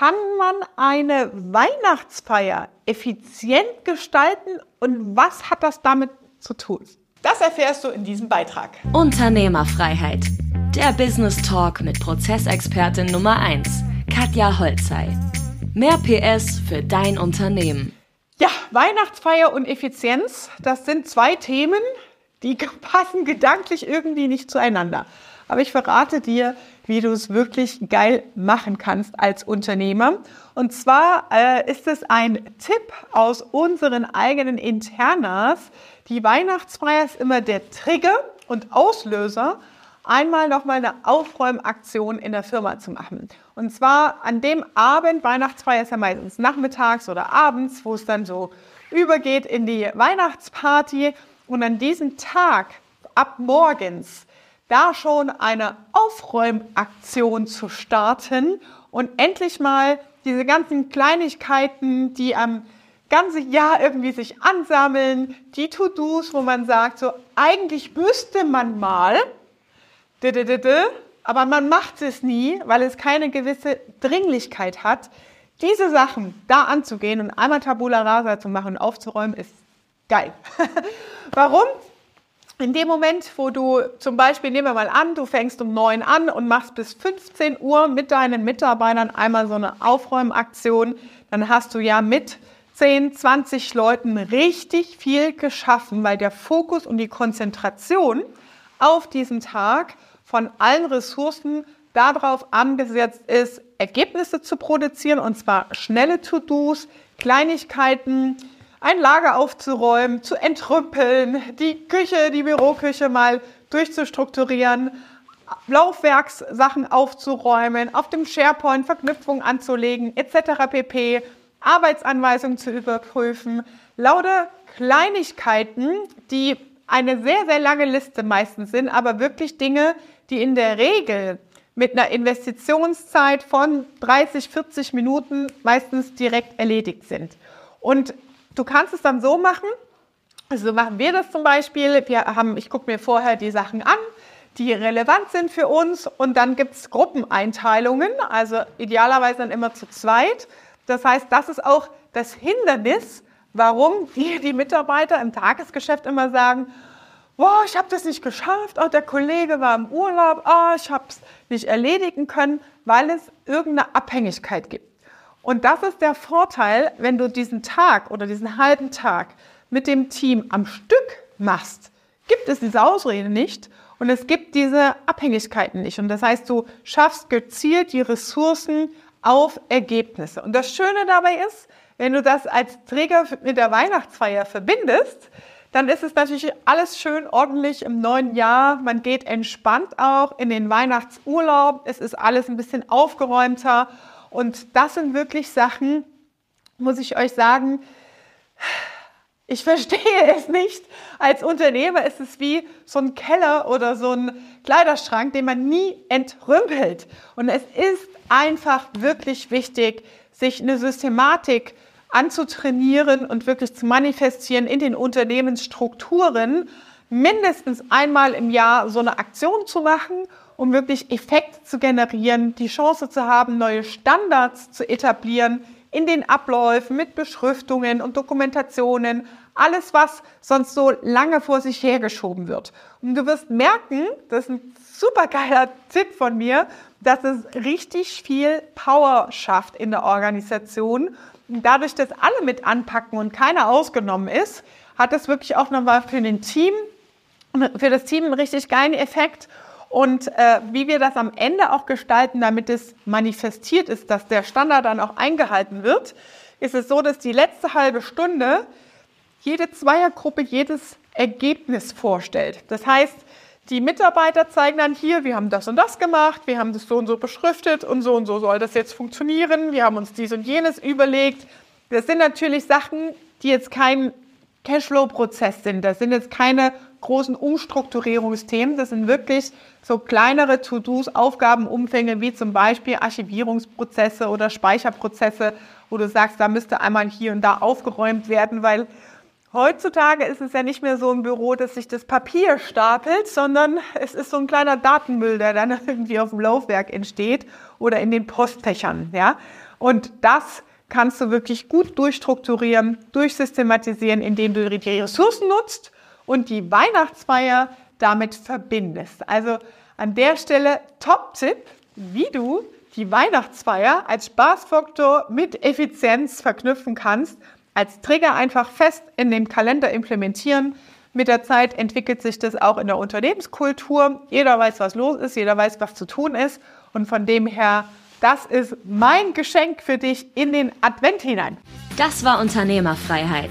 kann man eine Weihnachtsfeier effizient gestalten und was hat das damit zu tun? Das erfährst du in diesem Beitrag. Unternehmerfreiheit. Der Business Talk mit Prozessexpertin Nummer 1, Katja Holzei. Mehr PS für dein Unternehmen. Ja, Weihnachtsfeier und Effizienz, das sind zwei Themen, die passen gedanklich irgendwie nicht zueinander. Aber ich verrate dir, wie du es wirklich geil machen kannst als Unternehmer. Und zwar äh, ist es ein Tipp aus unseren eigenen Internas. Die Weihnachtsfeier ist immer der Trigger und Auslöser, einmal nochmal eine Aufräumaktion in der Firma zu machen. Und zwar an dem Abend, Weihnachtsfeier ist ja meistens nachmittags oder abends, wo es dann so übergeht in die Weihnachtsparty. Und an diesem Tag, ab morgens, da schon eine Aufräumaktion zu starten und endlich mal diese ganzen Kleinigkeiten, die am ganzen Jahr irgendwie sich ansammeln, die To-Dos, wo man sagt, so eigentlich müsste man mal, aber man macht es nie, weil es keine gewisse Dringlichkeit hat. Diese Sachen da anzugehen und einmal Tabula Rasa zu machen und aufzuräumen, ist geil. Warum? In dem Moment, wo du zum Beispiel, nehmen wir mal an, du fängst um 9 an und machst bis 15 Uhr mit deinen Mitarbeitern einmal so eine Aufräumaktion, dann hast du ja mit 10, 20 Leuten richtig viel geschaffen, weil der Fokus und die Konzentration auf diesen Tag von allen Ressourcen darauf angesetzt ist, Ergebnisse zu produzieren und zwar schnelle To-Dos, Kleinigkeiten, ein Lager aufzuräumen, zu entrüppeln, die Küche, die Büroküche mal durchzustrukturieren, Laufwerkssachen aufzuräumen, auf dem SharePoint Verknüpfungen anzulegen, etc. pp. Arbeitsanweisungen zu überprüfen, lauter Kleinigkeiten, die eine sehr, sehr lange Liste meistens sind, aber wirklich Dinge, die in der Regel mit einer Investitionszeit von 30, 40 Minuten meistens direkt erledigt sind. Und Du kannst es dann so machen, also so machen wir das zum Beispiel. Wir haben, ich gucke mir vorher die Sachen an, die relevant sind für uns und dann gibt es Gruppeneinteilungen, also idealerweise dann immer zu zweit. Das heißt, das ist auch das Hindernis, warum die, die Mitarbeiter im Tagesgeschäft immer sagen, boah, ich habe das nicht geschafft, oh, der Kollege war im Urlaub, oh, ich habe es nicht erledigen können, weil es irgendeine Abhängigkeit gibt. Und das ist der Vorteil, wenn du diesen Tag oder diesen halben Tag mit dem Team am Stück machst, gibt es diese Ausrede nicht und es gibt diese Abhängigkeiten nicht. Und das heißt, du schaffst gezielt die Ressourcen auf Ergebnisse. Und das Schöne dabei ist, wenn du das als Träger mit der Weihnachtsfeier verbindest, dann ist es natürlich alles schön ordentlich im neuen Jahr. Man geht entspannt auch in den Weihnachtsurlaub. Es ist alles ein bisschen aufgeräumter und das sind wirklich Sachen, muss ich euch sagen, ich verstehe es nicht. Als Unternehmer ist es wie so ein Keller oder so ein Kleiderschrank, den man nie entrümpelt. Und es ist einfach wirklich wichtig, sich eine Systematik anzutrainieren und wirklich zu manifestieren in den Unternehmensstrukturen, mindestens einmal im Jahr so eine Aktion zu machen um wirklich Effekt zu generieren, die Chance zu haben, neue Standards zu etablieren in den Abläufen mit Beschriftungen und Dokumentationen, alles, was sonst so lange vor sich hergeschoben wird. Und du wirst merken, das ist ein super geiler Tipp von mir, dass es richtig viel Power schafft in der Organisation. Und dadurch, dass alle mit anpacken und keiner ausgenommen ist, hat es wirklich auch nochmal für den Team, für das Team einen richtig geilen Effekt. Und äh, wie wir das am Ende auch gestalten, damit es manifestiert ist, dass der Standard dann auch eingehalten wird, ist es so, dass die letzte halbe Stunde jede Zweiergruppe jedes Ergebnis vorstellt. Das heißt, die Mitarbeiter zeigen dann hier, wir haben das und das gemacht, wir haben das so und so beschriftet und so und so soll das jetzt funktionieren, wir haben uns dies und jenes überlegt. Das sind natürlich Sachen, die jetzt kein Cashflow-Prozess sind. Das sind jetzt keine großen Umstrukturierungsthemen. Das sind wirklich so kleinere To-Dos, Aufgabenumfänge wie zum Beispiel Archivierungsprozesse oder Speicherprozesse, wo du sagst, da müsste einmal hier und da aufgeräumt werden, weil heutzutage ist es ja nicht mehr so ein Büro, dass sich das Papier stapelt, sondern es ist so ein kleiner Datenmüll, der dann irgendwie auf dem Laufwerk entsteht oder in den Postfächern, ja. Und das kannst du wirklich gut durchstrukturieren, durchsystematisieren, indem du die Ressourcen nutzt und die Weihnachtsfeier damit verbindest. Also an der Stelle Top-Tipp, wie du die Weihnachtsfeier als Spaßfaktor mit Effizienz verknüpfen kannst, als Trigger einfach fest in dem Kalender implementieren. Mit der Zeit entwickelt sich das auch in der Unternehmenskultur. Jeder weiß, was los ist, jeder weiß, was zu tun ist. Und von dem her, das ist mein Geschenk für dich in den Advent hinein. Das war Unternehmerfreiheit.